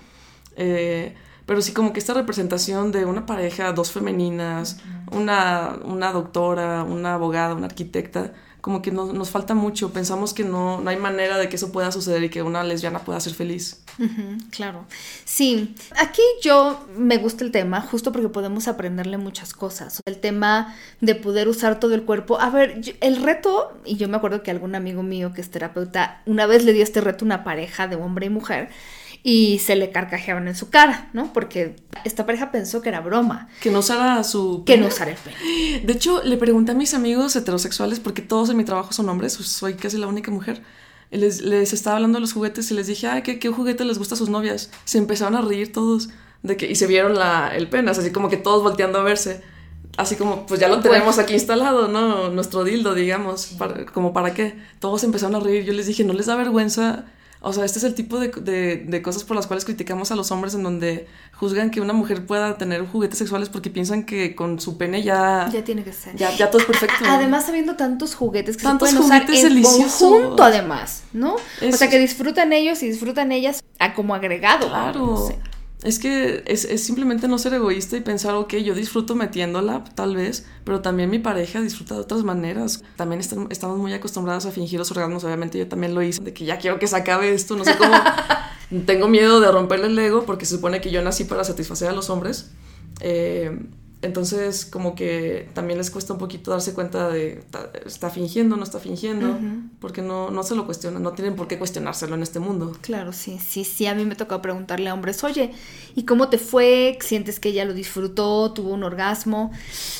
Eh, pero sí como que esta representación de una pareja, dos femeninas, una, una doctora, una abogada, una arquitecta, como que nos falta mucho. Pensamos que no, no hay manera de que eso pueda suceder y que una lesbiana pueda ser feliz. claro. Sí, aquí yo me gusta el tema justo porque podemos aprenderle muchas cosas. El tema de poder usar todo el cuerpo. A ver, el reto, y yo me acuerdo que algún amigo mío que es terapeuta, una vez le dio este reto a una pareja de hombre y mujer y se le carcajeaban en su cara, ¿no? Porque esta pareja pensó que era broma. Que no usara su... Que no usara el pene. (gasps) De hecho, le pregunté a mis amigos heterosexuales, porque todos en mi trabajo son hombres, soy casi la única mujer. Les, les estaba hablando de los juguetes y les dije, ay, ¿qué, ¿qué, juguete les gusta a sus novias? Se empezaron a reír todos de que, y se vieron la, el pene, así como que todos volteando a verse. Así como, pues ya lo tenemos aquí instalado, ¿no? Nuestro dildo, digamos, como para qué. Todos empezaron a reír. Yo les dije, ¿no les da vergüenza o sea, este es el tipo de, de, cosas por las cuales criticamos a los hombres en donde juzgan que una mujer pueda tener juguetes sexuales porque piensan que con su pene ya... Ya tiene que ser. Ya, ya todo es perfecto. Además, habiendo tantos juguetes que se pueden usar en conjunto, además, ¿no? o sea, que disfrutan ellos y disfrutan ellas a como agregado. Claro. Es que es, simplemente no ser egoísta y pensar, ok, yo disfruto metiéndola, tal vez, pero también mi pareja disfruta de otras maneras. También estamos muy acostumbrados a fingir los orgasmos, obviamente yo también lo hice, de que ya quiero que se acabe esto, no sé cómo. (laughs) Tengo miedo de romperle el ego porque se supone que yo nací para satisfacer a los hombres. Eh, entonces, como que también les cuesta un poquito darse cuenta de, está fingiendo, no está fingiendo, porque no, no se lo cuestionan, no tienen por qué cuestionárselo en este mundo. Claro, sí, sí, sí, a mí me tocó preguntarle a hombres, oye, ¿y cómo te fue? ¿Sientes que ella lo disfrutó? ¿Tuvo un orgasmo?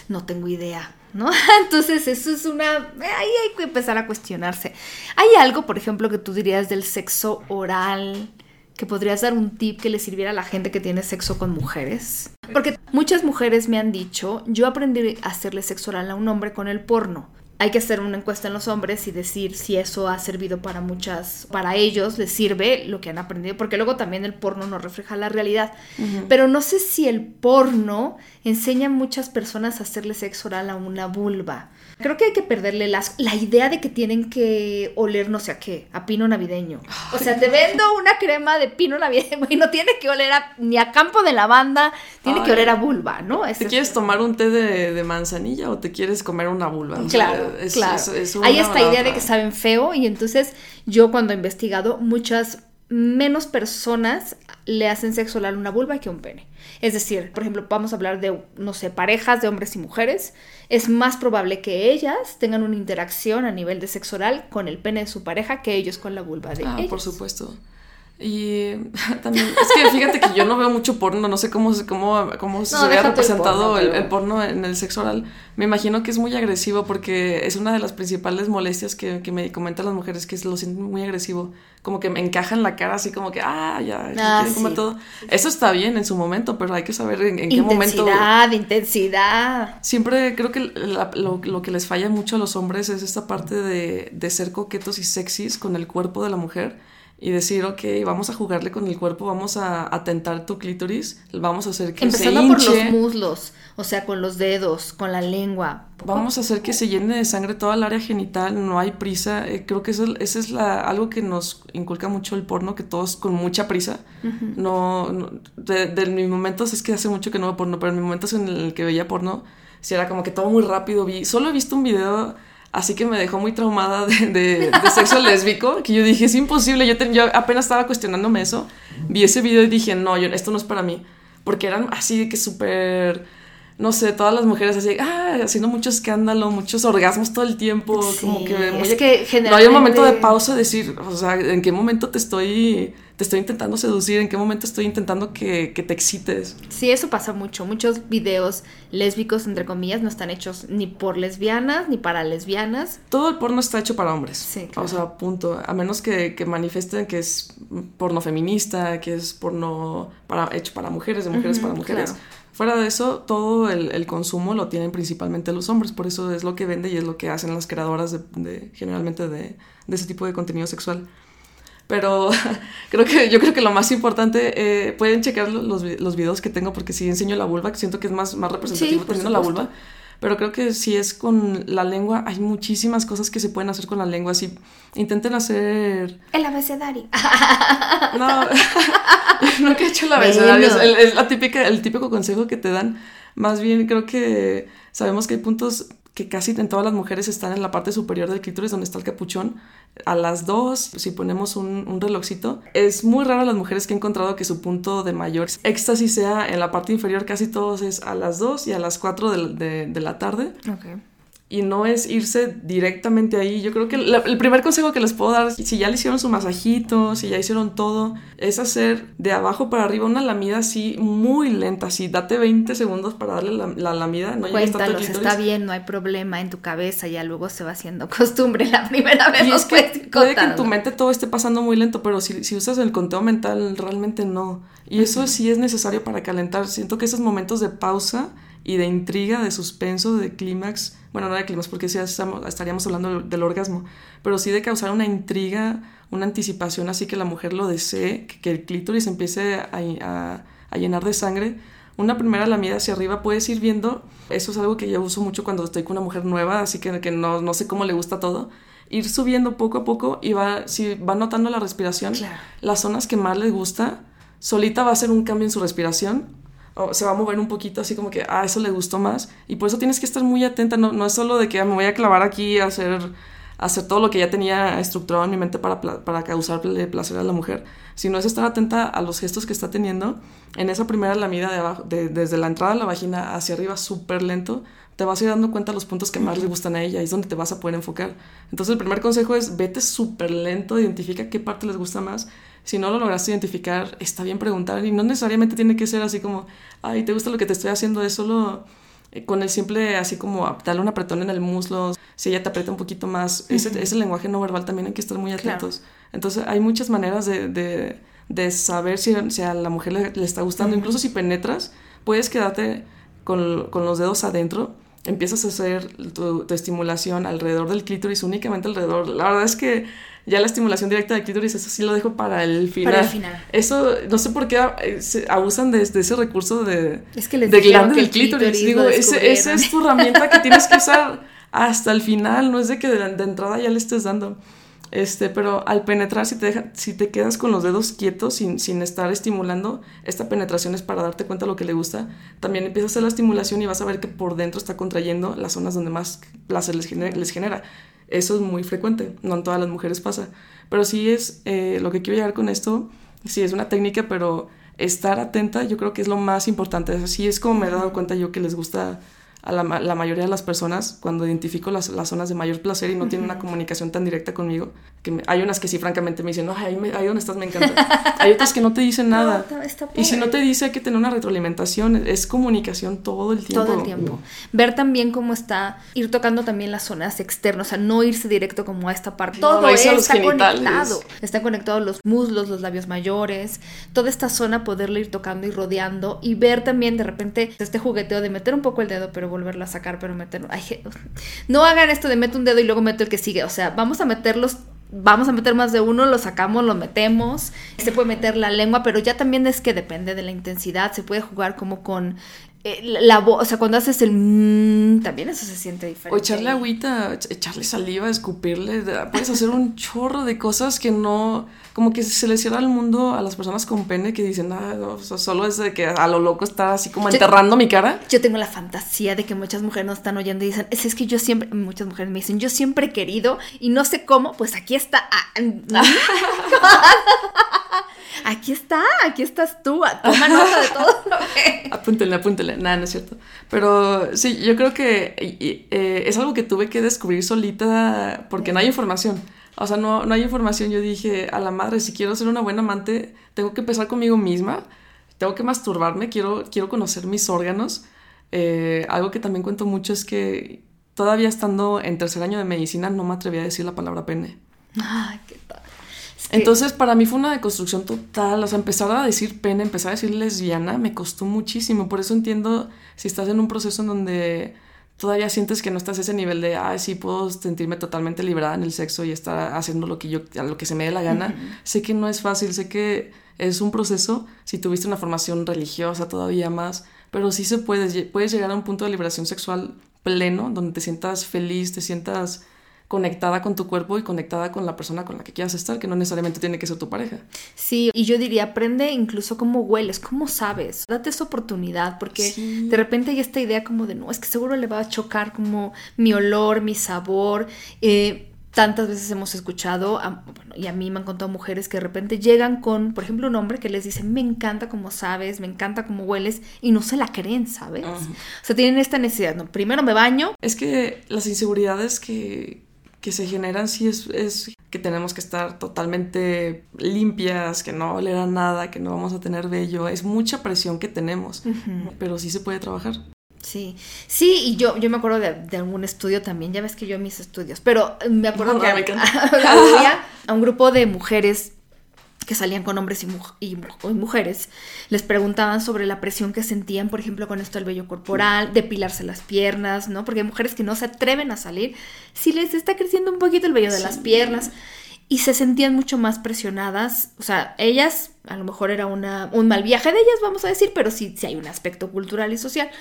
No tengo idea. ¿no? (laughs) Entonces eso es una... Ahí hay que empezar a cuestionarse. ¿Hay algo, por ejemplo, que tú dirías del sexo oral que podrías dar un tip que le sirviera a la gente que tiene sexo con mujeres? Porque muchas mujeres me han dicho, yo aprendí a hacerle sexo oral a un hombre con el porno. Hay que hacer una encuesta en los hombres y decir si eso ha servido para muchas, para ellos les sirve lo que han aprendido, porque luego también el porno no refleja la realidad. Pero no sé si el porno enseña a muchas personas a hacerle sexo oral a una vulva. Creo que hay que perderle las, la idea de que tienen que oler no sé a qué, a pino navideño. O sea, te vendo una crema de pino navideño y no tiene que oler ni a campo de lavanda, tiene que oler a vulva, ¿no? ¿Te quieres tomar un té de, manzanilla o te quieres comer una vulva? Claro, claro. hay esta idea de que saben feo y entonces yo cuando he investigado muchas menos personas le hacen sexo oral a una vulva que un pene. Es decir, por ejemplo, vamos a hablar de, no sé, parejas de hombres y mujeres. Es más probable que ellas tengan una interacción a nivel de sexo oral con el pene de su pareja que ellos con la vulva de ah, ellos. Por supuesto. Y (laughs) también, es que fíjate que yo no veo mucho porno, no sé cómo, cómo, cómo se ve representado el, porno, en el sexo oral. Me imagino que es muy agresivo porque es una de las principales molestias que, que me comentan las mujeres, que lo sienten muy agresivo. Como que me encajan la cara así como que, ah, ya, ah, todo. Eso está bien en su momento, pero hay que saber en, qué momento... Intensidad, intensidad. Siempre creo que lo, lo, que les falla mucho a los hombres es esta parte de, de ser coquetos y sexys con el cuerpo de la mujer y decir, ok, vamos a jugarle con el cuerpo, vamos a atentar tu clítoris, vamos a hacer que Empezando se hinche. por los muslos, o sea, con los dedos, con la lengua. Vamos a hacer que se llene de sangre toda el área genital, no hay prisa. Eh, creo que eso, es la, algo que nos inculca mucho el porno, que todos con mucha prisa. No, de, mis momentos, es que hace mucho que no veo porno, pero en mis momentos en el que veía porno, si era como que todo muy rápido. Vi, solo he visto un video Así que me dejó muy traumada de, sexo lésbico, que yo dije, es imposible, yo, yo, apenas estaba cuestionándome eso, vi ese video y dije, no, yo, esto no es para mí, porque eran así de que súper, no sé, todas las mujeres así, ah, haciendo mucho escándalo, muchos orgasmos todo el tiempo, como que... es que generalmente... No hay un momento de pausa, decir, o sea, ¿en qué momento te estoy te estoy intentando seducir, en qué momento estoy intentando que, te excites. Sí, eso pasa mucho. Muchos videos lésbicos, entre comillas, no están hechos ni por lesbianas ni para lesbianas. Todo el porno está hecho para hombres. Sí, O sea, punto. A menos que, que manifiesten que es porno feminista, que es porno para, hecho para mujeres, de mujeres para mujeres. Fuera de eso, todo el, consumo lo tienen principalmente los hombres, por eso es lo que vende y es lo que hacen las creadoras de, generalmente de, de, ese tipo de contenido sexual. Pero (laughs) creo que yo creo que lo más importante, eh, pueden checar los, los, videos que tengo porque si enseño la vulva, que siento que es más, más representativo teniendo la vulva. Pero creo que si es con la lengua, hay muchísimas cosas que se pueden hacer con la lengua. Si intenten hacer... El abecedario. (laughs) No, (laughs) nunca he hecho el abecedario. Es, la típica, el típico consejo que te dan. Más bien creo que sabemos que hay puntos que casi en todas las mujeres están en la parte superior del clítoris donde está el capuchón. A las dos, si ponemos un, un relojcito, es muy raro las mujeres que he encontrado que su punto de mayor éxtasis sea en la parte inferior, casi todos es a las dos y a las cuatro de, de, la tarde. Okay y no es irse directamente ahí. Yo creo que el primer consejo que les puedo dar, si ya le hicieron su masajito, si ya hicieron todo, es hacer de abajo para arriba una lamida así muy lenta, así date 20 segundos para darle la, lamida, no Cuéntalos, está bien, no hay problema en tu cabeza, ya luego se va haciendo (laughs) costumbre la primera vez. Y es que puede que en tu mente todo esté pasando muy lento, pero si, si usas el conteo mental, realmente no. Y eso sí es necesario para calentar. Siento que esos momentos de pausa y de intriga, de suspenso, de clímax, bueno, no de clímax porque si estaríamos hablando del, orgasmo, pero sí de causar una intriga, una anticipación así que la mujer lo desee, que, el clítoris empiece a, llenar de sangre. Una primera lamida hacia arriba puedes ir viendo, eso es algo que yo uso mucho cuando estoy con una mujer nueva, así que, que no, no sé cómo le gusta todo, ir subiendo poco a poco y va, si va notando la respiración, las zonas que más le gusta, solita va a hacer un cambio en su respiración se va a mover un poquito así como que, ah, eso le gustó más. Y por eso tienes que estar muy atenta, no, no es solo de que ah, me voy a clavar aquí a hacer, hacer todo lo que ya tenía estructurado en mi mente para, para causarle placer a la mujer, sino es estar atenta a los gestos que está teniendo. En esa primera lamida de abajo, desde la entrada de la vagina hacia arriba, súper lento, te vas a ir dando cuenta de los puntos que más le gustan a ella, y es donde te vas a poder enfocar. Entonces el primer consejo es vete súper lento, identifica qué parte les gusta más si no lo lograste identificar, está bien preguntar y no necesariamente tiene que ser así como, ay, ¿te gusta lo que te estoy haciendo? Es solo eh, con el simple, así como darle un apretón en el muslo, si ella te aprieta un poquito más, ese, lenguaje no verbal también hay que estar muy atentos. Entonces hay muchas maneras de, de, saber si, si, a la mujer le, está gustando, incluso si penetras, puedes quedarte con, con los dedos adentro empiezas a hacer tu, tu, estimulación alrededor del clítoris, únicamente alrededor. La verdad es que ya la estimulación directa del clítoris, eso sí lo dejo para el final. Para el final. Eso, no sé por qué eh, abusan de, ese recurso de, es que les de glande del clítoris. Digo, ese, esa es tu herramienta que tienes que (laughs) usar hasta el final, no es de que de, entrada ya le estés dando. Este, pero al penetrar, si te, deja, si te quedas con los dedos quietos sin, sin estar estimulando, esta penetración es para darte cuenta de lo que le gusta. También empiezas a hacer la estimulación y vas a ver que por dentro está contrayendo las zonas donde más placer les Les genera. Eso es muy frecuente, no en todas las mujeres pasa. Pero sí es eh, lo que quiero llegar con esto, sí es una técnica, pero estar atenta yo creo que es lo más importante. Así es como me he dado cuenta yo que les gusta a la, la, mayoría de las personas cuando identifico las, las zonas de mayor placer y no tienen una comunicación tan directa conmigo. Que me, hay unas que sí, francamente, me dicen, no, ahí, me, ahí donde estás me encanta. (laughs) hay otras que no te dicen nada. No, está y si no te dice, hay que tener una retroalimentación. Es comunicación todo el tiempo. Todo el tiempo. Ver también cómo está, ir tocando también las zonas externas, o sea, no irse directo como a esta parte. Todo no, está conectado. Están conectados los muslos, los labios mayores, toda esta zona poderle ir tocando y rodeando y ver también de repente este jugueteo de meter un poco el dedo, pero volverlo a sacar, pero meterlo. no hagan esto de meto un dedo y luego meto el que sigue. O sea, vamos a meterlos vamos a meter más de uno, lo sacamos, lo metemos. Se puede meter la lengua, pero ya también es que depende de la intensidad. Se puede jugar como con eh, la voz, o sea, cuando haces el mmm, también eso se siente diferente. O echarle agüita, echarle saliva, escupirle, puedes hacer un chorro de cosas que no, como que se le cierra el mundo a las personas con pene que dicen, ah, solo es de que a lo loco está así como enterrando mi cara. Yo tengo la fantasía de que muchas mujeres nos están oyendo y dicen, es, es que yo siempre, muchas mujeres me dicen, yo siempre he querido y no sé cómo, pues aquí está. Ah, (laughs) (laughs) aquí está, aquí estás tú, toma nota de todo (laughs) Apúntenle, apúntenle, nada, no es cierto. Pero sí, yo creo que eh, es algo que tuve que descubrir solita porque no hay información. O sea, no, no hay información. Yo dije, a la madre, si quiero ser una buena amante, tengo que empezar conmigo misma, tengo que masturbarme, quiero, quiero conocer mis órganos. Eh, algo que también cuento mucho es que todavía estando en tercer año de medicina no me atreví a decir la palabra pene. Ay, qué tal. Entonces, para mí fue una deconstrucción total. O sea, empezar a decir pene, empezar a decir lesbiana, me costó muchísimo. Por eso entiendo si estás en un proceso en donde todavía sientes que no estás a ese nivel de, ay, sí, puedo sentirme totalmente liberada en el sexo y estar haciendo lo que yo, lo que se me dé la gana. Sé que no es fácil, sé que es un proceso. Si tuviste una formación religiosa todavía más, pero sí se puede, puedes llegar a un punto de liberación sexual pleno, donde te sientas feliz, te sientas conectada con tu cuerpo y conectada con la persona con la que quieras estar, que no necesariamente tiene que ser tu pareja. Sí, y yo diría, aprende incluso cómo hueles, cómo sabes, date esa oportunidad, porque de repente hay esta idea como de, no, es que seguro le va a chocar como mi olor, mi sabor. Eh, tantas veces hemos escuchado, bueno, y a mí me han contado mujeres que de repente llegan con, por ejemplo, un hombre que les dice, me encanta cómo sabes, me encanta cómo hueles, y no se la creen, ¿sabes? O sea, tienen esta necesidad, no, primero me baño. Es que las inseguridades que, que se generan sí es, es, que tenemos que estar totalmente limpias, que no oler a nada, que no vamos a tener vello. Es mucha presión que tenemos, pero sí se puede trabajar. Sí, sí, y yo, yo me acuerdo de, algún estudio también, ya ves que yo mis estudios, pero me acuerdo (laughs) que (laughs) había a (laughs) un grupo de mujeres que salían con hombres y, mujeres, les preguntaban sobre la presión que sentían, por ejemplo, con esto del vello corporal, depilarse las piernas, ¿no? Porque hay mujeres que no se atreven a salir si les está creciendo un poquito el vello de las piernas y se sentían mucho más presionadas, o sea, ellas, a lo mejor era una, un mal viaje de ellas, vamos a decir, pero sí, sí hay un aspecto cultural y social,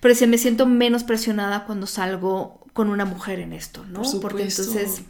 pero sí me siento menos presionada cuando salgo con una mujer en esto, ¿no? Porque entonces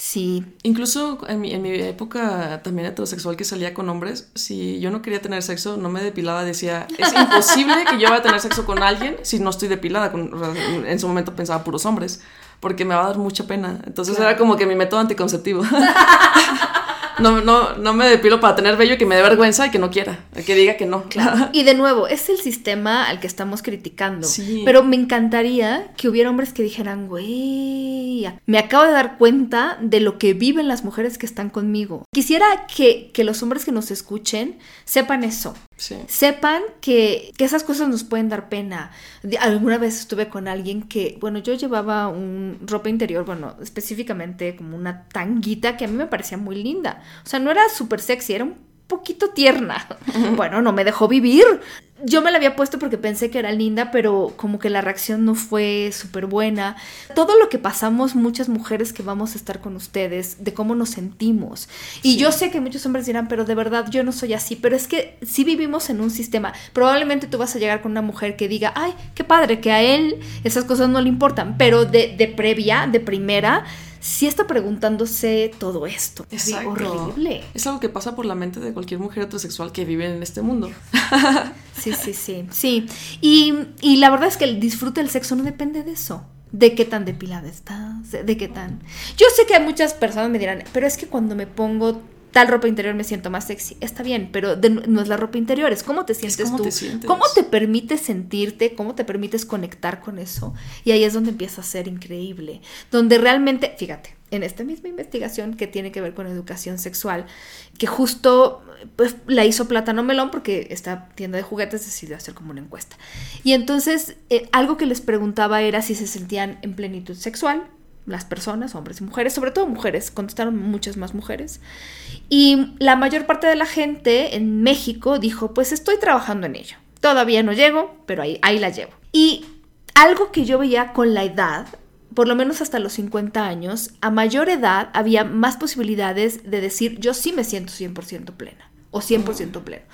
Sí. Incluso en mi, en mi, época también heterosexual que salía con hombres, si yo no quería tener sexo, no me depilaba, decía, es (laughs) imposible que yo vaya a tener sexo con alguien si no estoy depilada. en su momento pensaba puros hombres, porque me va a dar mucha pena. Entonces era como que mi método anticonceptivo. (laughs) no, no, no me depilo para tener vello y que me dé vergüenza y que no quiera, que diga que no. Claro. (laughs) Y de nuevo, es el sistema al que estamos criticando. Sí. Pero me encantaría que hubiera hombres que dijeran, güey, me acabo de dar cuenta de lo que viven las mujeres que están conmigo. Quisiera que, que los hombres que nos escuchen sepan eso. Sepan que, esas cosas nos pueden dar pena. Alguna vez estuve con alguien que, bueno, yo llevaba un ropa interior, bueno, específicamente como una tanguita que a mí me parecía muy linda. O sea, no era súper sexy, era un poquito tierna. (laughs) Bueno, no me dejó vivir yo me la había puesto porque pensé que era linda, pero como que la reacción no fue súper buena. Todo lo que pasamos muchas mujeres que vamos a estar con ustedes, de cómo nos sentimos. Y yo sé que muchos hombres dirán, pero de verdad yo no soy así, pero es que si vivimos en un sistema. Probablemente tú vas a llegar con una mujer que diga, ay, qué padre, que a él esas cosas no le importan, pero de, de previa, de primera, sí está preguntándose todo esto. Es horrible. Es algo que pasa por la mente de cualquier mujer heterosexual que vive en este mundo. (laughs) sí, sí, sí. Sí. Y, y la verdad es que el disfrute del sexo no depende de eso de qué tan depilada estás, de qué tan... Yo sé que muchas personas me dirán, pero es que cuando me pongo tal ropa interior me siento más sexy. Está bien, pero no es la ropa interior, es cómo te sientes cómo tú. te sientes. Cómo te permites sentirte, cómo te permites conectar con eso. Y ahí es donde empieza a ser increíble. Donde realmente, fíjate, en esta misma investigación que tiene que ver con educación sexual, que justo pues, la hizo Plátano Melón porque esta tienda de juguetes decidió hacer como una encuesta. Y entonces eh, algo que les preguntaba era si se sentían en plenitud sexual, las personas, hombres y mujeres, sobre todo mujeres, contestaron muchas más mujeres. Y la mayor parte de la gente en México dijo, pues estoy trabajando en ello. Todavía no llego, pero ahí, ahí la llevo. Y algo que yo veía con la edad, por lo menos hasta los 50 años, a mayor edad había más posibilidades de decir, yo sí me siento 100% plena o 100% pleno.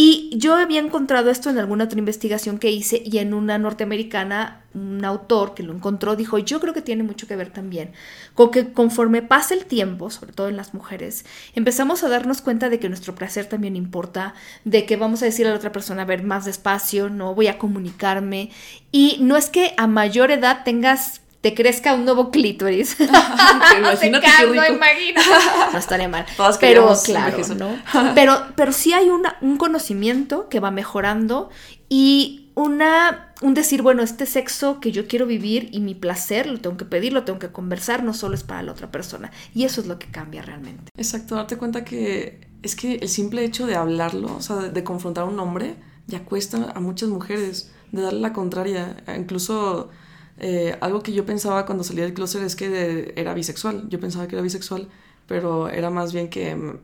Y yo había encontrado esto en alguna otra investigación que hice y en una norteamericana, un autor que lo encontró dijo, yo creo que tiene mucho que ver también con que conforme pasa el tiempo, sobre todo en las mujeres, empezamos a darnos cuenta de que nuestro placer también importa, de que vamos a decir a la otra persona, a ver, más despacio, no voy a comunicarme. Y no es que a mayor edad tengas te crezca un nuevo clítoris. (laughs) Imagínate rico. No imagino. (laughs) No estaría mal. Todas pero claro. ¿no? (laughs) Pero, pero sí hay una, un conocimiento que va mejorando y una, un decir, bueno, este sexo que yo quiero vivir y mi placer lo tengo que pedir, lo tengo que conversar, no solo es para la otra persona. Y eso es lo que cambia realmente. Exacto, darte cuenta que es que el simple hecho de hablarlo, o sea, de, de confrontar a un hombre, ya cuesta a muchas mujeres, de darle la contraria, incluso eh, algo que yo pensaba cuando salí del closet es que de- era bisexual. Yo pensaba que era bisexual, pero era más bien que mm,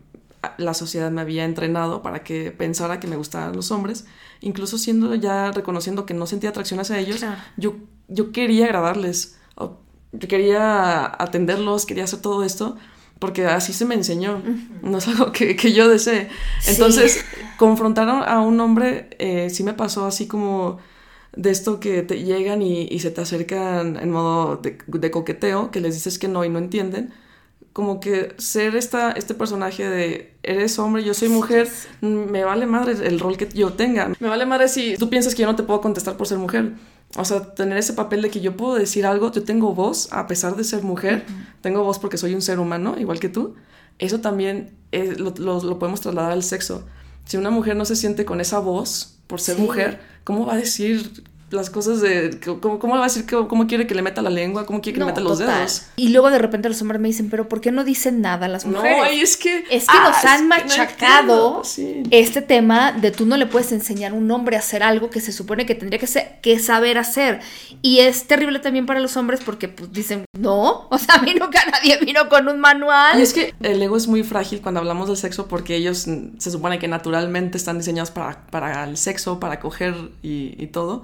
la sociedad me había entrenado para que pensara que me gustaban los hombres. Incluso siendo ya reconociendo que no sentía atracción hacia ellos, Claro. yo, yo quería agradarles. yo quería atenderlos, quería hacer todo esto. Porque así se me enseñó, no es algo que, que yo desee. Sí. Entonces, confrontar a a un hombre eh, sí me pasó así como de esto que te llegan y, y se te acercan en modo de, de coqueteo, que les dices que no y no entienden. Como que ser esta, este personaje de eres hombre, yo soy mujer, me vale madre el rol que yo tenga. Me vale madre si tú piensas que yo no te puedo contestar por ser mujer. O sea, tener ese papel de que yo puedo decir algo, yo tengo voz a pesar de ser mujer, tengo voz porque soy un ser humano, igual que tú. Eso también lo, lo- lo podemos trasladar al sexo. Si una mujer no se siente con esa voz por ser Sí. mujer, ¿cómo va a decir las cosas de... ¿Cómo, cómo va a decir que, cómo quiere que le meta la lengua? ¿Cómo quiere que No, le meta los total. dedos? Y luego de repente los hombres me dicen, pero ¿por qué no dicen nada las mujeres? No, es que... Es que ah, nos han no machacado sí. este tema de tú no le puedes enseñar a un hombre a hacer algo que se supone que tendría que, ser- que saber hacer. Y es terrible también para los hombres porque pues dicen, no, o sea, (laughs) a mí nunca nadie vino con un manual. Y es que el ego es muy frágil cuando hablamos del sexo porque ellos se supone que naturalmente están diseñados para, para el sexo, para coger y, y todo.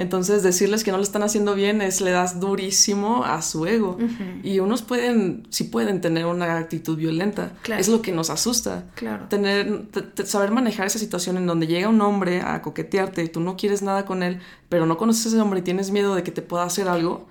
Entonces decirles que no lo están haciendo bien es le das durísimo a su ego. Y unos pueden, sí pueden tener una actitud violenta. Claro. Es lo que nos asusta. Claro. Tener, te- te- saber manejar esa situación en donde llega un hombre a coquetearte y tú no quieres nada con él, pero no conoces a ese hombre y tienes miedo de que te pueda hacer algo.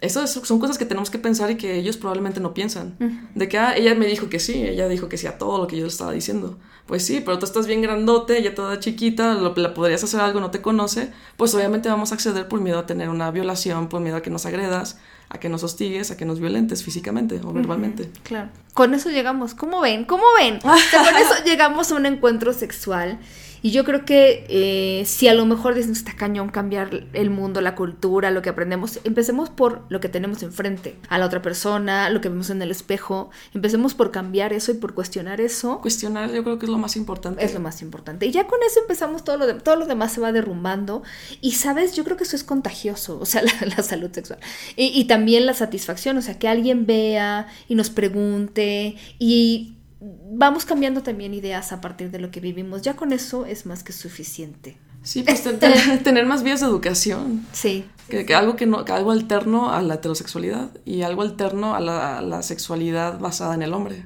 Eso es- son cosas que tenemos que pensar y que ellos probablemente no piensan. De que, ah, ella me dijo que sí, ella dijo que sí a todo lo que yo le estaba diciendo. Pues sí, pero tú estás bien grandote, ella toda chiquita, lo, la podrías hacer algo, no te conoce. Pues obviamente vamos a acceder por miedo a tener una violación, por miedo a que nos agredas, a que nos hostigues, a que nos violentes físicamente o verbalmente. Claro. Con eso llegamos, ¿cómo ven? ¿Cómo ven? (laughs) O sea, con eso llegamos a un encuentro sexual. Y yo creo que eh, si a lo mejor dicen está cañón cambiar el mundo, la cultura, lo que aprendemos, empecemos por lo que tenemos enfrente, a la otra persona, lo que vemos en el espejo. Empecemos por cambiar eso y por cuestionar eso. Cuestionar yo creo que es lo más importante. Es lo más importante. Y ya con eso empezamos todo lo, de, todo lo demás se va derrumbando. Y sabes, yo creo que eso es contagioso, o sea, la, (laughs) la salud sexual. Y, y también la satisfacción, o sea, que alguien vea y nos pregunte y vamos cambiando también ideas a partir de lo que vivimos. Ya con eso es más que suficiente. Sí, pues te- te- (laughs) tener más vías de educación. Sí. Que, que algo que no, que algo alterno a la heterosexualidad y algo alterno a la, a la sexualidad basada en el hombre.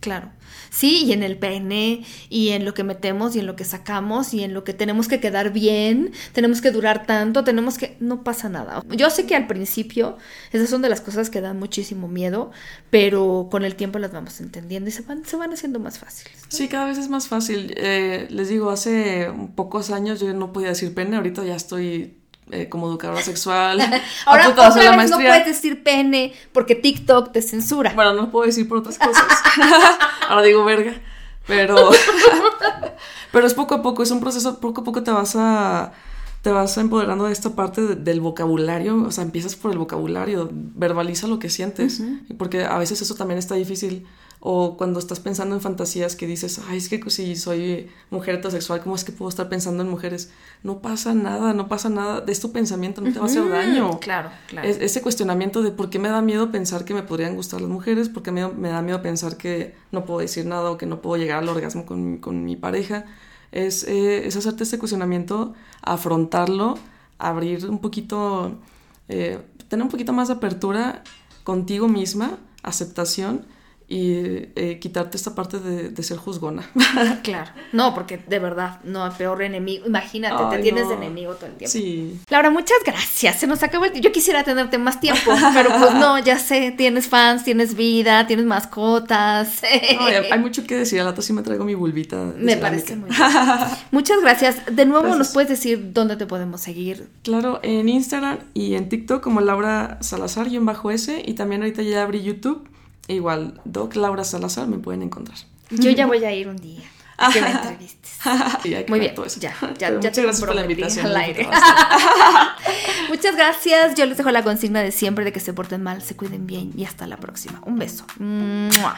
Claro. Sí, y en el pene, y en lo que metemos, y en lo que sacamos, y en lo que tenemos que quedar bien, tenemos que durar tanto, tenemos que... No pasa nada. Yo sé que al principio esas son de las cosas que dan muchísimo miedo, pero con el tiempo las vamos entendiendo y se van, se van haciendo más fáciles. Sí, cada vez es más fácil. Eh, les digo, hace pocos años yo no podía decir pene, ahorita ya estoy eh, como educadora sexual. (laughs) Ahora, la no puedes decir pene porque TikTok te censura. Bueno, no puedo decir por otras cosas. (laughs) Ahora digo verga. Pero, (laughs) pero es poco a poco, es un proceso, poco a poco te vas a, te vas empoderando de esta parte de- del vocabulario, o sea, empiezas por el vocabulario, verbaliza lo que sientes, porque a veces eso también está difícil. O cuando estás pensando en fantasías que dices, ay, es que si soy mujer heterosexual, ¿cómo es que puedo estar pensando en mujeres? No pasa nada, no pasa nada, es tu pensamiento, no te va a hacer daño. Claro, claro. Es- ese cuestionamiento de por qué me da miedo pensar que me podrían gustar las mujeres, por qué me, me da miedo pensar que no puedo decir nada o que no puedo llegar al orgasmo con, con mi pareja, es, eh, es hacerte este cuestionamiento, afrontarlo, abrir un poquito, eh, tener un poquito más de apertura contigo misma, aceptación y eh, quitarte esta parte de, de ser juzgona. (laughs) Claro. No, porque de verdad, no, peor enemigo. Imagínate, te tienes no. de enemigo todo el tiempo. sí. Laura, muchas gracias. Se nos acabó el tiempo. Yo quisiera tenerte más tiempo, pero pues no, ya sé, tienes fans, tienes vida, tienes mascotas. (laughs) No, hay, mucho que decir, al rato sí me traigo mi bulbita. Me cerámica. parece muy (laughs) bien. Muchas gracias. De nuevo, ¿nos puedes decir dónde te podemos seguir? Claro, en Instagram y en TikTok como Laura Salazar y en bajo S y también ahorita ya abrí YouTube. E igual, Doc Laura Salazar me pueden encontrar. Yo ya voy a ir un día a que me entrevistes. (laughs) Que Muy bien, todo eso. ya, ya, ya muchas te gracias por la invitación. al aire. (laughs) Muchas gracias. Yo les dejo la consigna de siempre de que se porten mal, se cuiden bien y hasta la próxima. Un beso. ¡Mua!